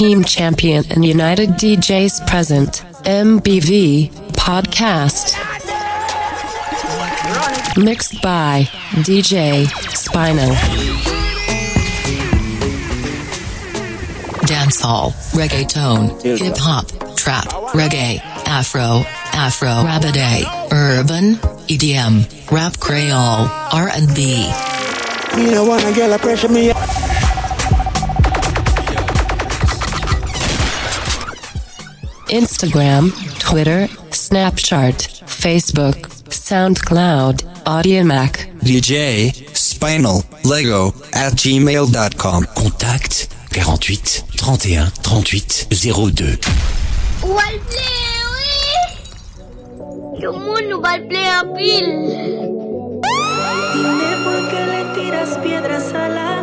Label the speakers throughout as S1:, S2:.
S1: team champion and United DJs present MBV podcast. Mixed by DJ Spinal.
S2: Dancehall, reggaeton, hip hop, trap, reggae, afro, afro rabidae, urban, EDM, rap creole, R&B.
S3: You know, wanna get a pressure me.
S1: Instagram, Twitter, Snapchat, Facebook, SoundCloud, Audiomack,
S4: DJ, Spinal, Lego, at gmail.com.
S5: Contact 48 31 38 02.
S6: Dime por qué le tiras piedras a la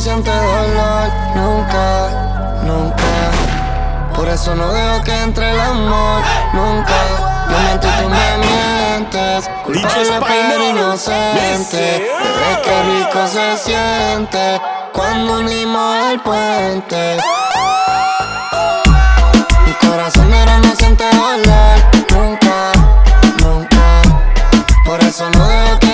S7: siente dolor nunca, nunca. Por eso no dejo que entre el amor nunca. Yo miento y tú me mientes, culpable pero inocente. Pero es que rico se siente cuando unimos el puente. Mi corazón era no siente
S8: dolor nunca, nunca.
S7: Por eso no dejo que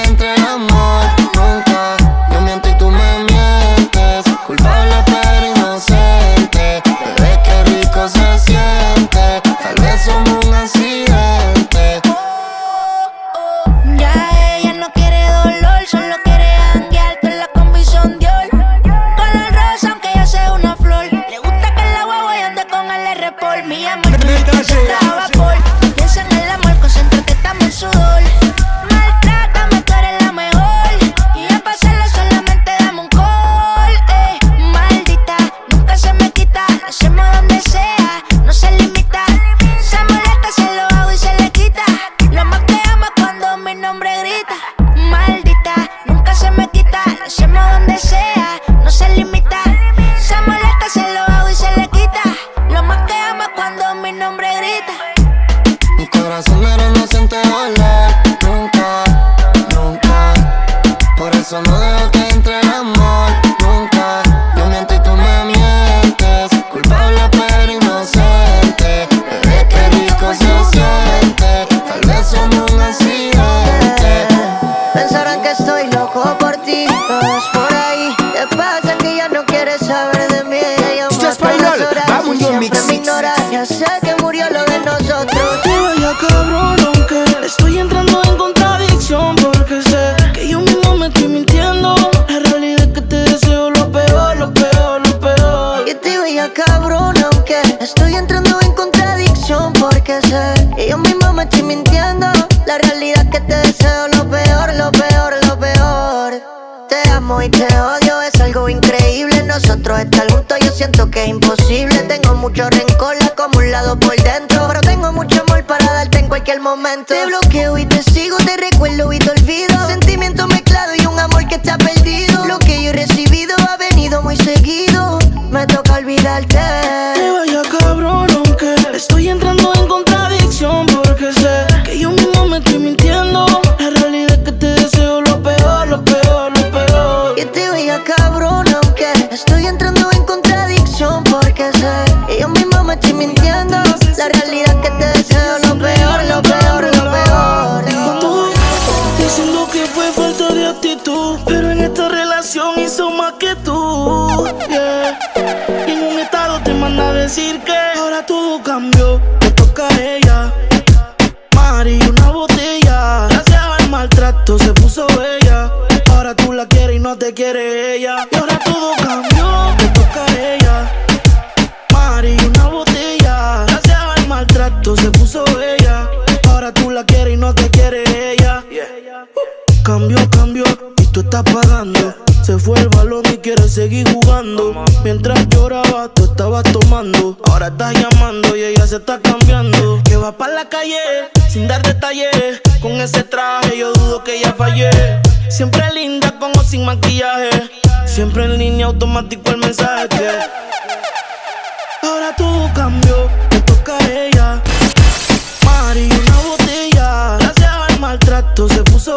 S7: y
S8: te odio es algo increíble. Nosotros estar juntos yo siento que es imposible. Tengo mucho rencor acumulado por dentro, pero tengo mucho amor para darte en cualquier momento. Te bloqueo y te sigo, te recuerdo y te olvido. Sentimiento mezclado y un amor que está perdido. Lo que yo he recibido ha venido muy seguido. Me toca olvidarte. quiere ella. Y ahora todo cambió, te toca a ella. Mari, una botella. Gracias al maltrato se puso ella. Ahora tú la quieres y no te quiere ella. Cambio, cambio, y tú estás pagando. Se fue el balón y quiere seguir jugando. Mientras lloraba, tú estabas tomando. Ahora estás llamando y ella se está cambiando. Que va para la calle sin dar detalles. Con ese traje yo dudo que ya fallé. Siempre linda como sin maquillaje. Siempre en línea automático el mensaje que Ahora tú cambió, te toca a ella Mari una botella Gracias al maltrato se puso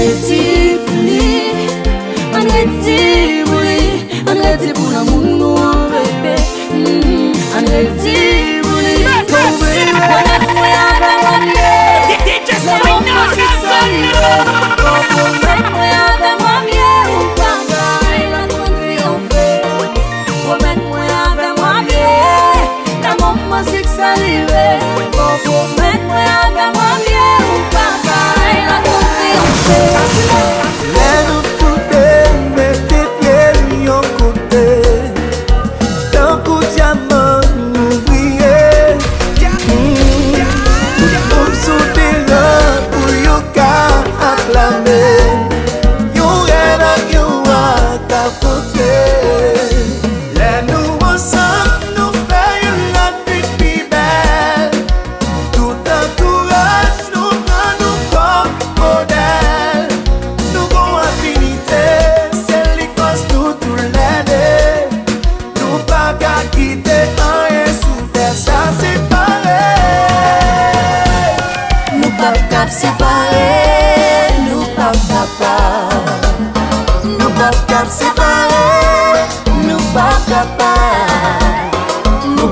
S9: reti pou li
S10: An reti
S9: pou li An reti pou nan moun nou an pepe An reti pou li
S10: Pou mwen mwen an mwen an an ye Mwen mwen mwen si son yo Pou mwen mwen an an mwen ye Ou pa
S11: gay lan mwen kri an fe Pou
S10: mwen mwen an an mwen ye La mwen mwen si salive Pou mwen mwen an an 明日も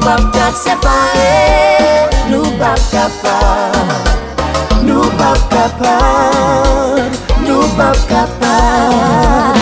S10: pap kat separe Nou pap kapab
S11: Nou
S10: pap kapab
S11: Nou
S10: pap kapab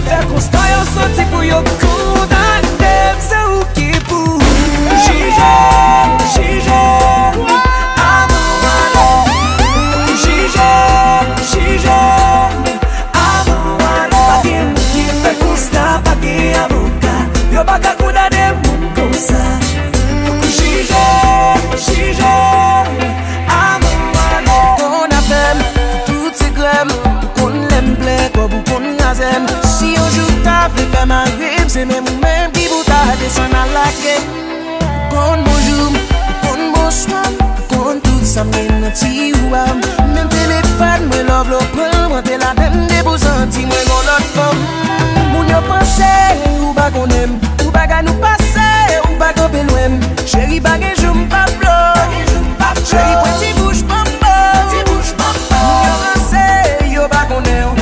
S9: até com zem Si yonjou ta vle fè man rem Se mèm ou mèm ki bouta desan nan lake Kon bonjou, kon bonsoan Kon tout sa mèm nan ti ou am Mèm te mè fad mwen lov lo pran Mwen te la dem de pou zanti mwen kon lot fòm Moun yo panse ou ba kon em Ou ba ka nou pase ou ba ko pe lwem Chéri bagè joun pa blo Chéri pwè ti bouj pa mbo Moun yo panse yo ba kon em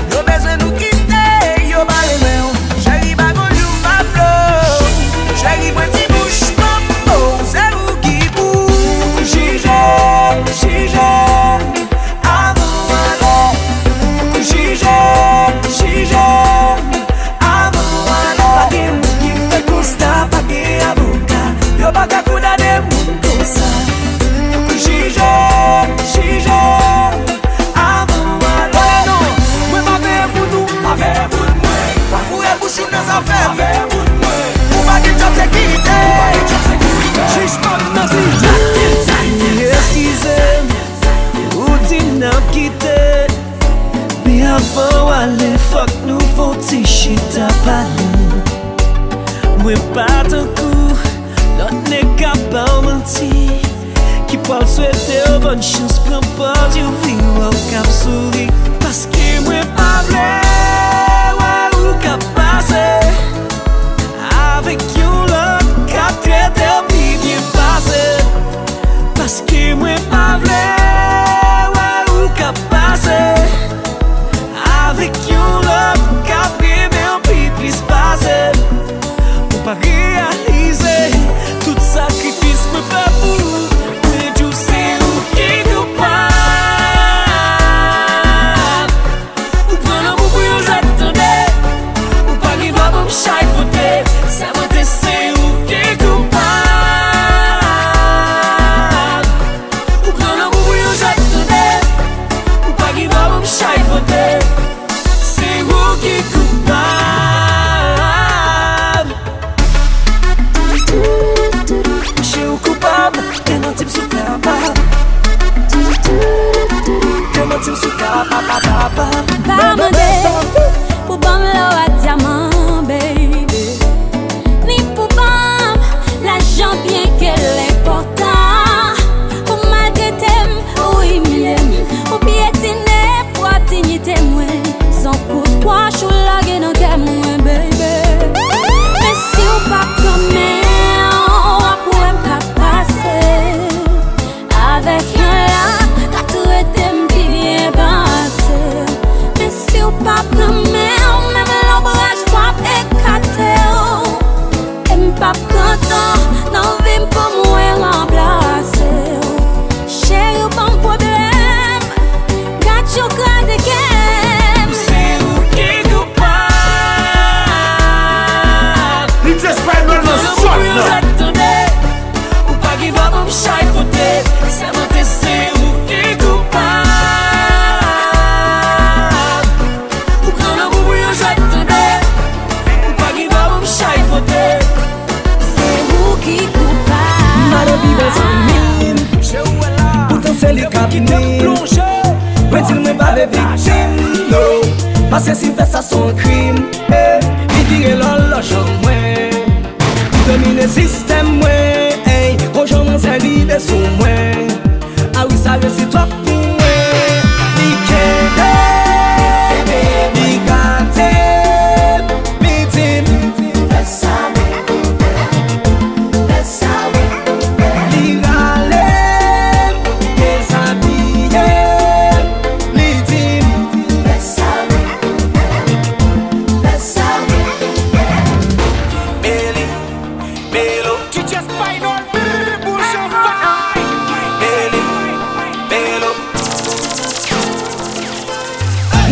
S9: pode ouvi-lo ao cápsula.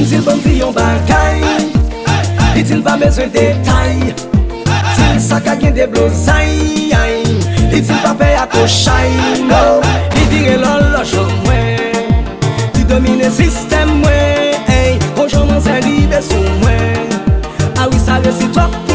S9: Itil ban di yon bagay Itil ba bezwen detay Itil sa ka gen de blozay Itil pa pe ato chay No, li dire lol lo jom mwen Ti domine sistem mwen Konjou man se libe sou mwen Awi sa
S12: le sitwa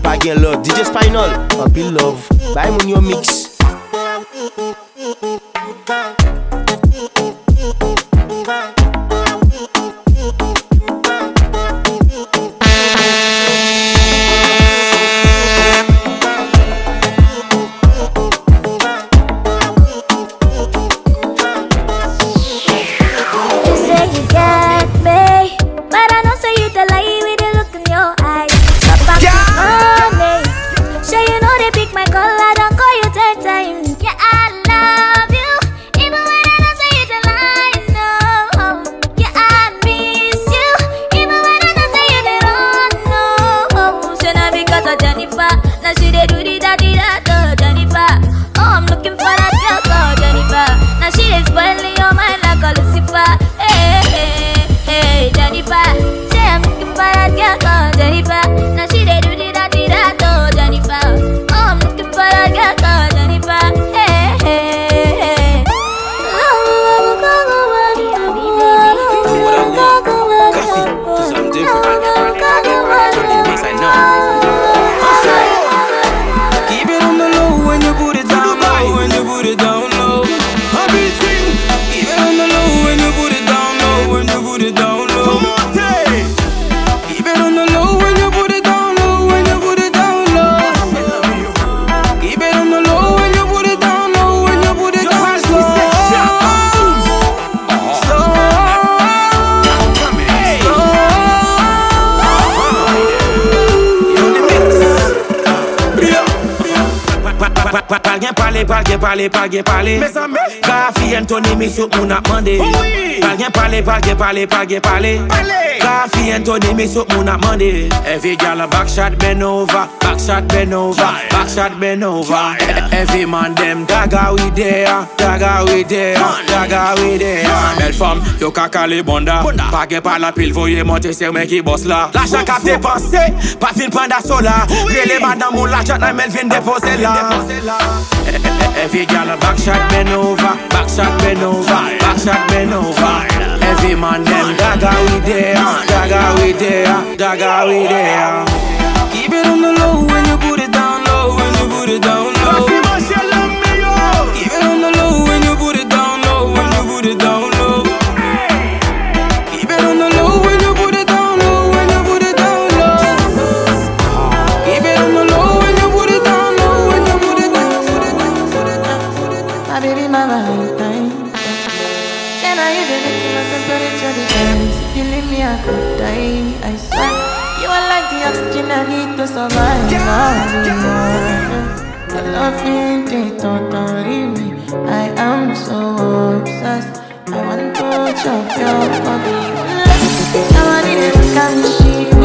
S12: pa gen love. DJ Spinal, apil love. Bay moun yo mix.
S13: pale, pa gen pale Gafi, Anthony, misyo, moun ap mande Pa gen pale, pa gen pale, pa gen pale Coffee and Tony me so moon at money. Every girl a backshot bend over, backshot bend over, yeah. bend over. Every man them dagger we there, dagger we there, dagger we there. Belle femme, yo kaka le bonda. Page par la pile, voyez monter c'est mec qui bosse là. L'achat cap dépensé, pas fin panda sola. Rele madame mon l'achat n'a Melvin vient déposer. Every girl a backshot bend over, backshot bend over, back bend over. Every man them Gaga we there Gaga we there Gaga we there
S14: Keep it on the low you.
S10: Your loving did totally me. I am so obsessed. I want to touch your body.
S15: I want it to come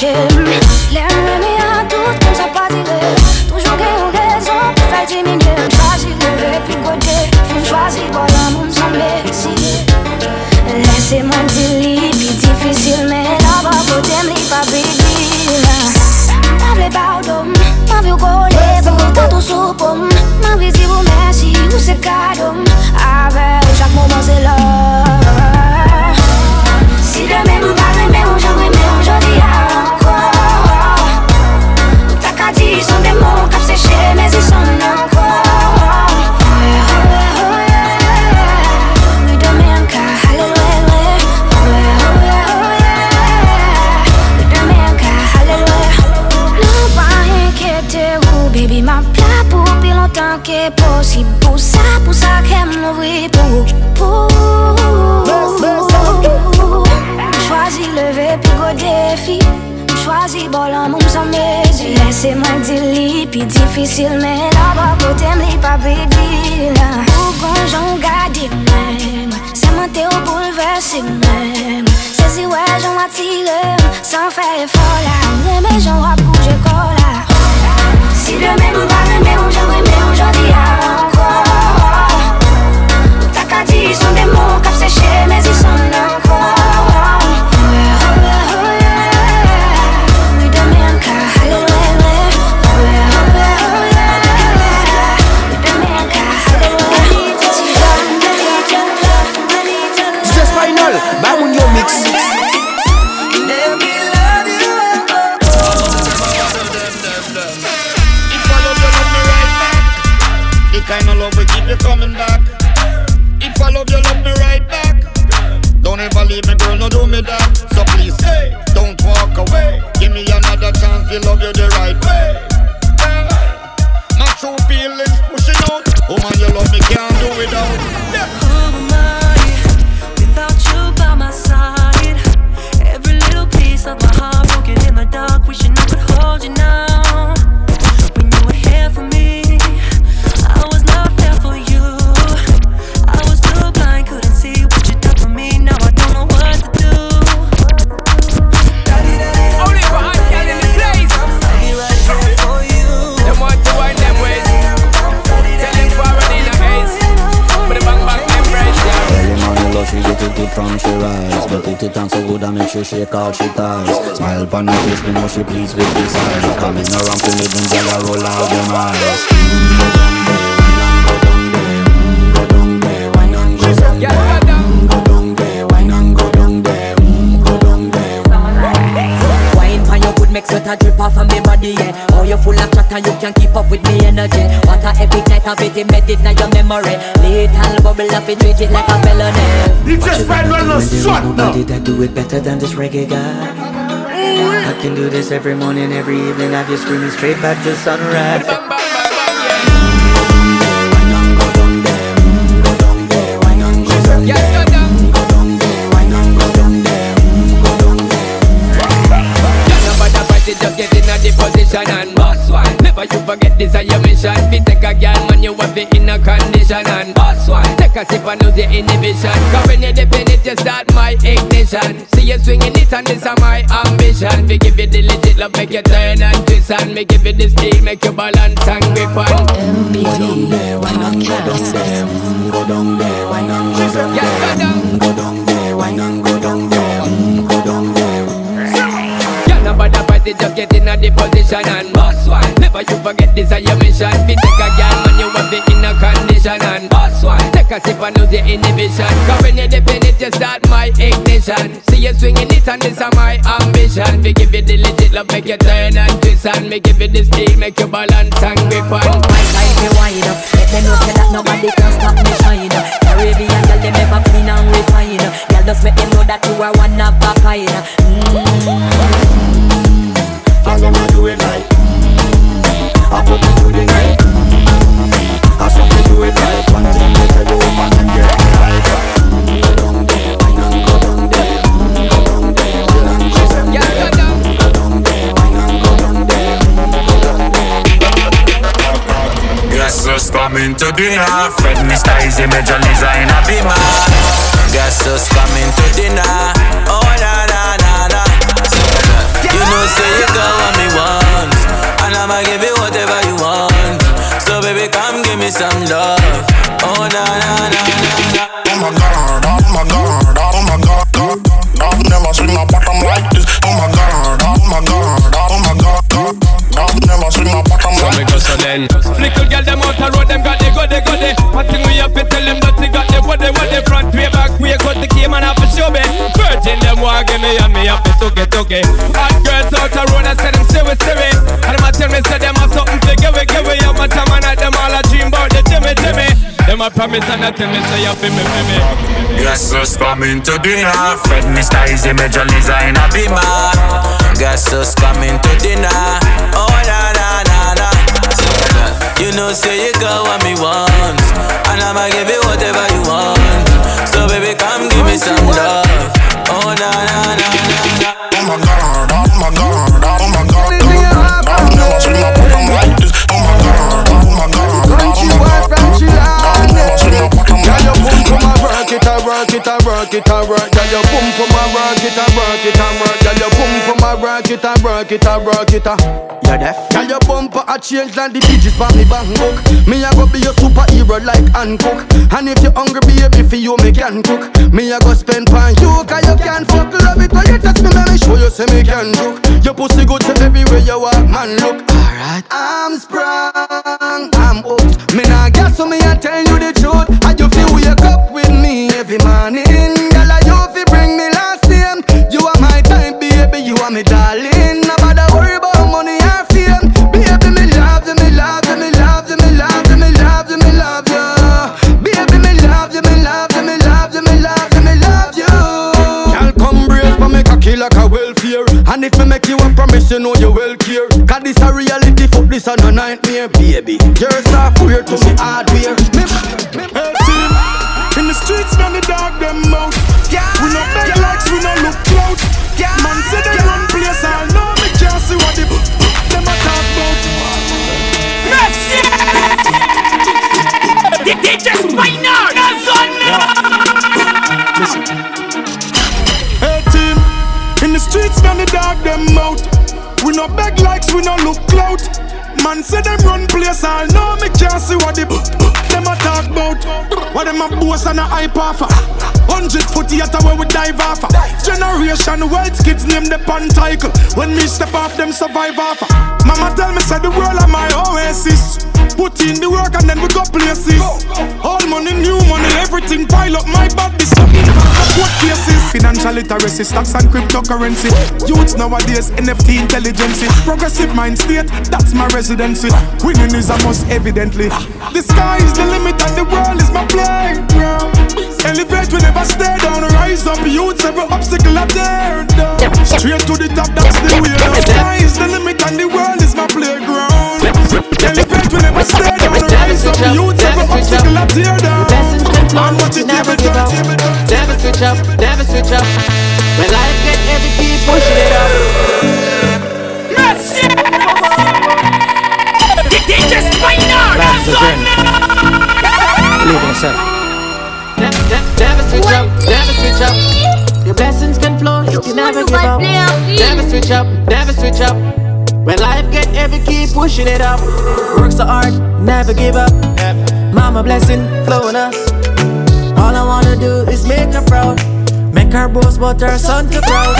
S15: fois, the right way. My true feelings pushing out. Woman, you love me, can't do without.
S6: Without you by my side? Every little piece of my heart broken in the dark, wishing I could hold you now.
S16: From she rise. But put it on so good I make sure shake all she ties. Smile upon her face, me know she pleased with this eyes Coming around to me, then girl, I roll out your eyes
S17: Wine pan your good make sweat a drip off of me body, yeah. You full of chat and you can't keep up with me energy. What a epic night of it, embedded in your memory. Little bubble up, it treat it like a felony.
S16: Nobody that do it better than this reggae guy. I can do this every morning, every evening. Have you screaming straight back to sunrise?
S18: Nobody forget this is your mission. Fi take a girl, man, you have it in a condition and boss one. Take a sip and lose your inhibition. Cause when you dip in it, you start my ignition. See you swinging it and this is my ambition. We give you the legit love, make you turn and twist and me give you the steel, make you balance and grip on.
S16: MBV Podcast Go down there, wine and go down there Go down there, wine and go down there Go down there
S18: Yeah, nobody fight it, just get in a the position and boss one. Never you forget this is your mission. Fi take a girl, man, you have it in a condition and boss one. Take a sip and lose your inhibition. Cause when you dip in it, you start my ignition. See you swinging it and this is my ambition. We give you the legit love, make you turn and twist and me give you the steel, make you balance and grip on.
S17: Oh, my time to wind up. Let them know say that nobody can stop me shine. Caribbean girl, them ever clean and refine. Girl, just make them know that you are one of a kind.
S16: Girl, mm. you do it like I put me through the night I saw me do it like One thing they tell you, woman, and get me right Go go Go go Go go Go there
S13: Guess who's coming to dinner? Fred Mr. Easy Major Lisa in a beamer. Who's coming to dinner? Oh na na na na. You know say you got what me and I'ma give you whatever you want. So baby come give me some love. Oh na na na na na.
S19: Oh my god, oh my god, oh my god, oh god. Oh I've never seen a bottom like this. Oh my god, oh my god, oh my god, oh god. I've never seen a bottom
S18: So me
S19: like
S18: go
S19: this.
S18: so then Little girl them out the road them got the go the go the One thing we have to tell them that they got the what they what the front way back way got the came and have to show me Virgin them want give me and me have to took it took it Hot girls out the road I say them see we see we And them a tell me say them have something to give we give we Up my time and night them all a dream about the Jimmy Jimmy Them a promise and a tell me say you feel me feel me
S13: Guess who's coming to dinner? Fred Mr. Easy Major Lisa in a beamer. Guess who's coming to dinner? Oh na na na na. You know say you got what me want, and I'ma give you whatever you want. So baby come give me some love. Oh na na na na.
S8: boom come and rock it, a rock it, a rock it, a rock, Girl, your boom come and rock it, a rock it, a rock, Girl, your boom come and rock it, a rock it, a rock it. a.
S12: You're deaf.
S8: Girl, your bumper a change like the digits by me Bangkok. Me a go be your superhero like Hancock. And if you hungry, baby, for you me can cook. Me a go spend pon you, cause you can fuck. Love it when you touch me, let me show you say me can cook. Your pussy good to everywhere you walk, man. Look, alright. I'm sprung, I'm hooked. Me nah gas, so me a tell no nightmare, baby. You're software to me hardware. Me, me,
S20: Hey team, in the streets now the dog them out. We no beg likes, we no look clout. Man say they run place, I know me can't see what the them a talk about.
S21: DJ Spinal,
S20: Listen. Hey team, in the streets now the dog them out. We no beg likes, we no look clout. Man say them run place, I know me can't see what the them a talk about. What them a boast and a hype off. Hundred foot theater where we dive off. Generation wealth kids name the pantycle. When me step off, them survive off. Mama tell me say the world are my oasis. Put in the work and then we go places. All money, new money, everything pile up my body. What cases? Financial literacy, stocks and cryptocurrency. Youths nowadays, NFT intelligence. Progressive mind state, that's my residency. Winning is a must, evidently. The sky is the limit and the world is my playground. Elevate, we never stay down. Rise up, youths, every obstacle I tear down. Straight to the top, that's the way. The sky is the limit and the world is my playground. Elevate, we never stay down. Rise up, youths, every obstacle I tear down. And watch it
S9: Never give up, never switch up, never switch up. When life get heavy, keep pushing it up.
S21: DJ Spinal,
S9: Life's a journey. Believe in yourself. Never switch up, never switch up. Your blessings can flow if you never give up. Never switch up, never switch up. When life get heavy, keep pushing it up. Work so hard, never give up. Mama blessing flowing us. All I wanna do is make her proud. Make her boast, but her son too proud.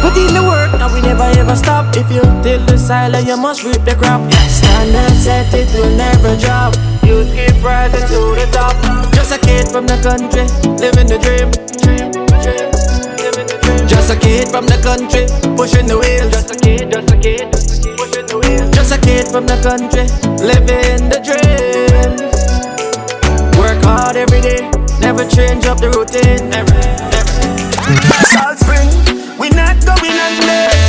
S9: Put in the work, now we never ever stop. If you till the silent, you must reap the crop. Stand and set it will never drop. You keep rising to the top. Just a kid from the country, living the dream. dream, dream. Just a kid from the country, pushing the wheels. Just a kid, just a kid, pushing the wheels. Just a kid from the country, living the dream. Work hard every day, never change up the routine. Never, never.
S22: Salt Spring, we not going under.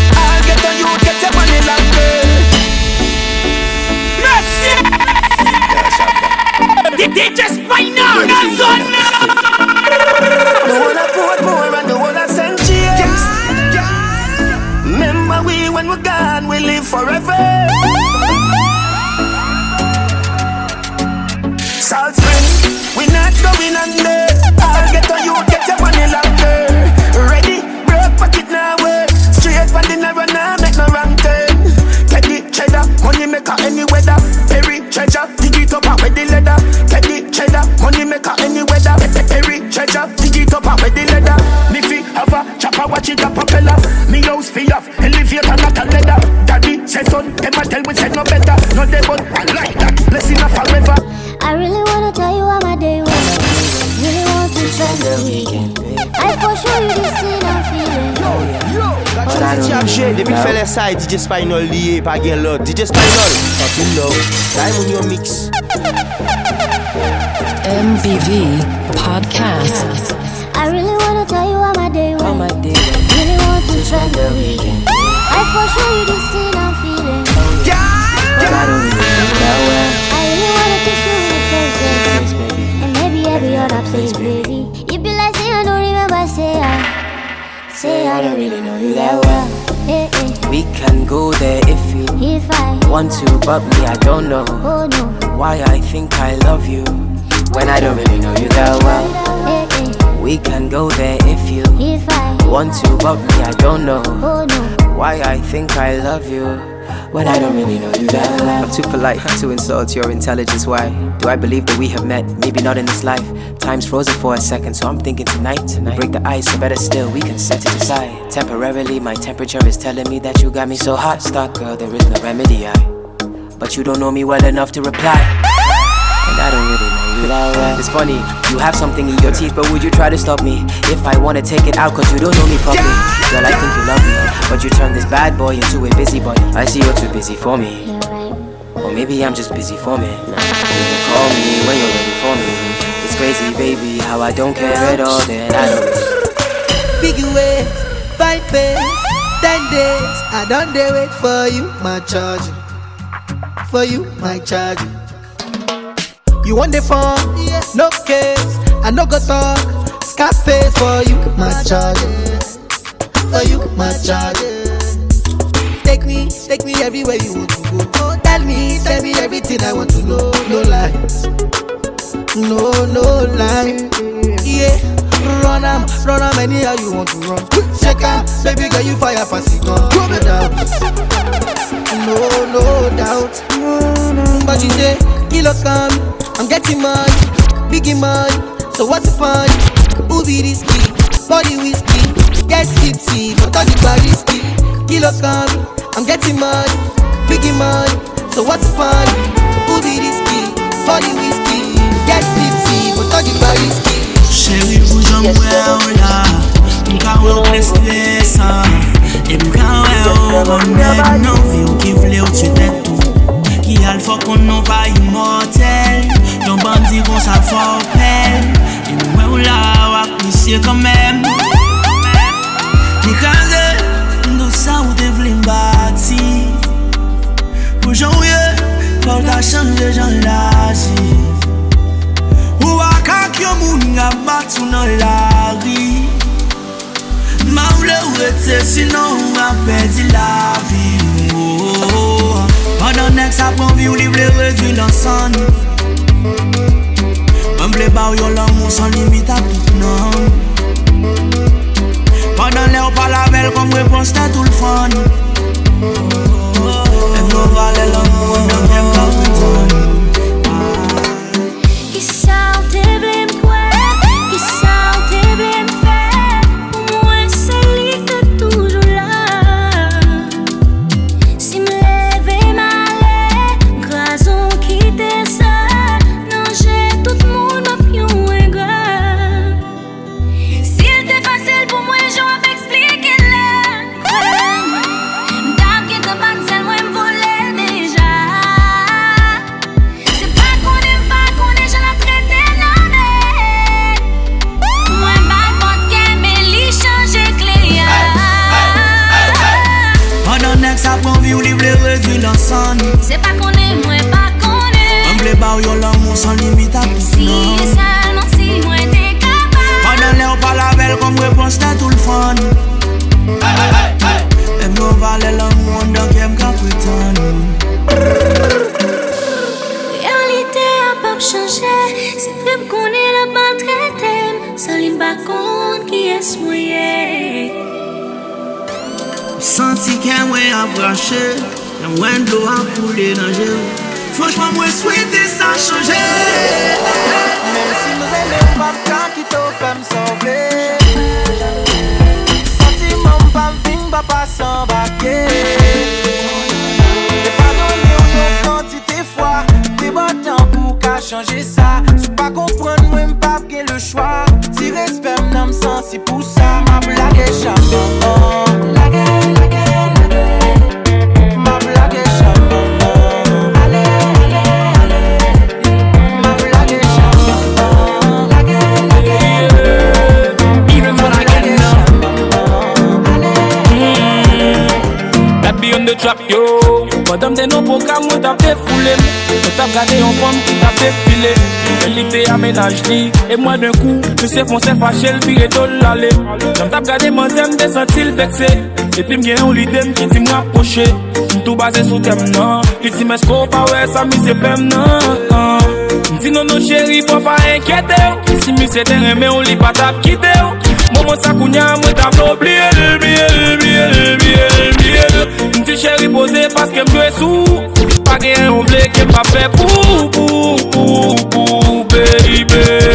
S21: DJ Spinal,
S22: The one I put more and the one I send James. Remember we when we're gone, we live forever. Salt Spring, we not going under. Better. No they but I like that, blessing a forever.
S23: I really wanna tell you how my day was. Really want to spend the weekend. I for sure you this thing I'm feeling.
S12: But I don't Chap depuis fait les sides, DJ Spinal lié, pas gen l'autre. DJ Spinal, fuck you love. Time on your mix.
S1: MBV Podcast.
S23: I really wanna tell you how my day went.
S9: my day
S23: Really want to spend the weekend. Place, baby. You be like, say I don't remember, say I. Say I don't really know you that well. Eh, eh.
S9: We can go there if you
S23: If I
S9: want to, but me, I don't know
S23: oh no,
S9: why I think I love you when I don't really know you that well.
S23: eh. We can go there if you
S24: If I
S23: want to, but me, I don't know
S24: Oh no
S23: why I think I love you. But I don't really know you that well. I'm too polite to insult your intelligence. Why do I believe that we have met? Maybe not in this life. Time's frozen for a second, so I'm thinking tonight. tonight. Break the ice, or better still, we can set it aside. Temporarily, my temperature is telling me that you got me so hot. Stop, girl, there is no remedy. I. But you don't know me well enough to reply. I don't really know you that well. It's funny, you have something in your teeth, but would you try to stop me? If I wanna take it out, cause you don't know me properly. Girl, I think you love me, but you turn this bad boy into a busybody. I see you're too busy for me. Or maybe I'm just busy for me. You call me when you're ready for me. It's crazy, baby, how I don't care at all, then I don't.
S9: Big ways, five face, ten days. I don't dare wait for you, my charge. For you, my charge. You want the phone? No case. I no go talk. Scarface for you, my charge. For you, my charge. Take me, take me everywhere you want to go. Oh, tell me, tell me everything I want to know. No lies. No, no lie. Yeah, run am, run am anyhow you want to run. Check am, baby girl you fire it gun. No doubt, no, no doubt. But you say, kilo come, I'm getting money, biggie money. So what's the fun? Who be risky? Body whiskey, get tipsy, but all the bar risky. Kilo come, I'm getting money, biggie money. So what's the fun? Who be risky? Body whiskey, get tipsy, but all the bar risky.
S10: Chérie, vous j'en ou là Mka wè ou prestes E mka wè ou Gon neg nan vi ou ki vle ou tu det tou Ki al fok kon nou pa imotel Don bandi kon sa fok pel. E mwen ou la wak misye kanmem Ni kaze, ndo sa ou te vle mbati. Pou jan ou ye, kòl ta chanje jan laji Ou wak ak yo moun nga batou nan lari Ma ou le ou ete, sinon ou apè di lavi nan nek sa pran vi ou li vle redwi lan san Mwen vle ba ou yon lan moun san limita tout nan. Padan le ou pala bel kom repons te tout l'fan Mwen go vale lan moun nan kem San limit ap
S24: si
S10: nan
S24: Si salman si mwen te kapab
S10: Padan le ou pala bel kom repons te tout l'fan Hey, hey, hey, hey Em nou vale lan moun dan kem ka
S24: pritan Realite ap ap chanje Se vrem konen la bal tretem San lim bakon ki es mwenye
S10: Santi kem we ap rache Kem wen do ap koule nan jè Franchman mwen swite sa chanje
S9: Men si nou zene pap kan ki to fem soble Santi moun pam vin pa pa san bake Te pa donye ou yon kantite fwa Te botan pou ka chanje sa Sou pa kompran mwen pap gen le chwa Ti respem nan msansi pou sa Ma blage
S25: chanman se amenaj li E mwen den kou, mwen se fon se fachel Pi eto lale Jam tap gade man tem de sentil vekse E pi mgen yon li dem ki ti mwa poche Mtou baze sou tem nan Ki ti men sko pa we sa mi se pem nan Mti non. Nou cheri pa pa enkete ou Si mi se ten reme ou li pa tap kite ou Mouman sa kounya mwen tap nou Bliye l, bliye l, bliye l, bliye l, bliye l Mti cheri pose paske mkwe sou Pa gen yon vle ke pa fe pou, pou, pou, pou. baby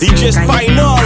S9: You
S26: just might know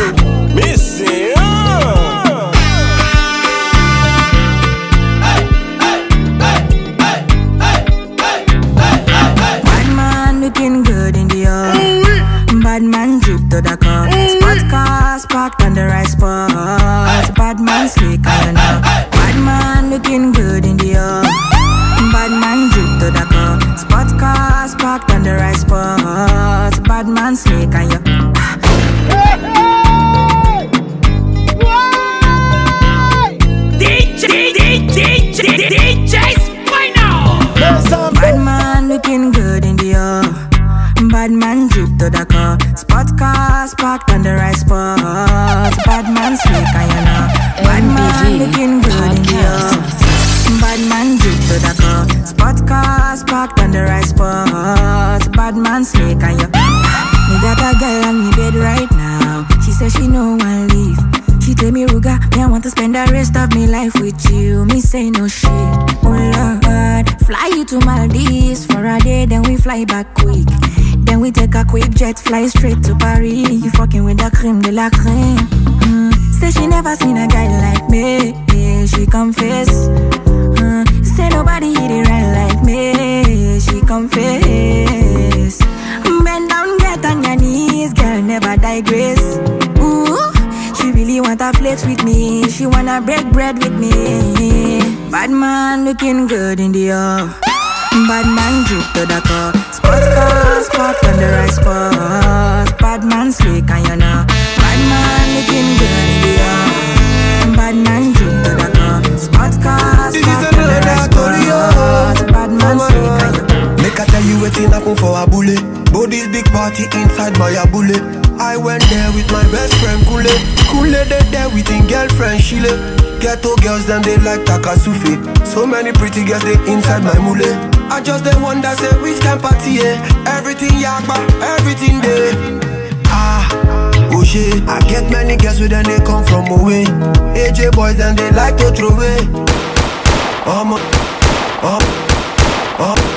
S27: pretty girls they inside my mule. I just they wonder say which can party yeah. Everything yakba, everything there. Ah, oh shit. I get many girls with them they come from away. AJ boys and they like to throw away. Um, um,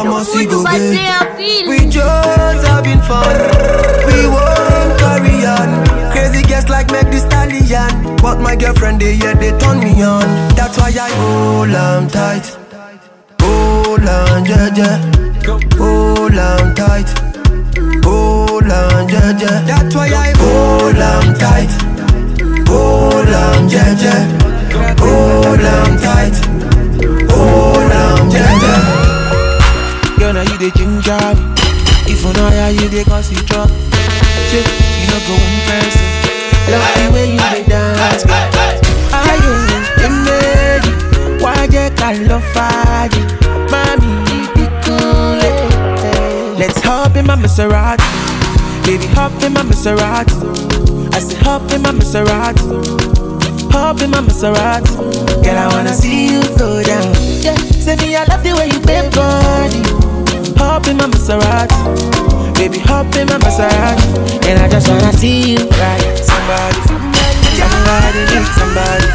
S27: um. I'ma see go big. We just having fun. We won't carry on. Crazy guests like make the stallion. But my girlfriend, they yeah, they turn me on. That's why I hold on tight. Hold on, yeah, yeah. Hold on tight. Hold on, yeah, yeah. That's why I hold on tight. Hold on, yeah, yeah. Hold on tight.
S9: Now you the ginger me. If you know how you the cause you drop. Shit, you know go in person. Love the way you the dance, girl. Are you Why you call love fire? Mommy, you be cool. eh. Let's hop in my Maserati. Baby, hop in my Maserati. I say hop in my Maserati. Hop in my Maserati. Girl, I wanna see you go down. Yeah, say me, I love the way you bend body. Hop in my Maserati. Baby, hop in my Maserati. And I just wanna see you ride. Somebody, somebody somebody.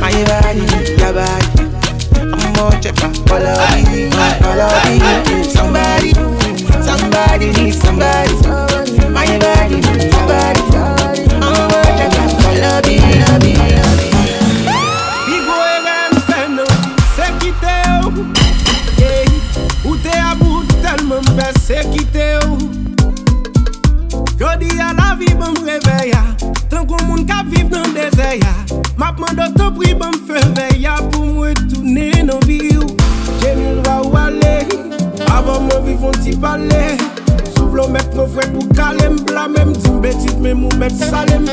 S9: My body your body. I'm more checker. Follow me, follow me. Somebody, somebody needs somebody.
S28: te kite ou. Jodi a la vi bon reveya Tan kon moun kap viv nan dezeya Map mando to pri ban feveya Pou mwe toune nan vi ou. Jenil va ou ale Avon mwen vivon ti pale Souvlo met nou fwe pou kalem Blamem ti mbetit men mou met salem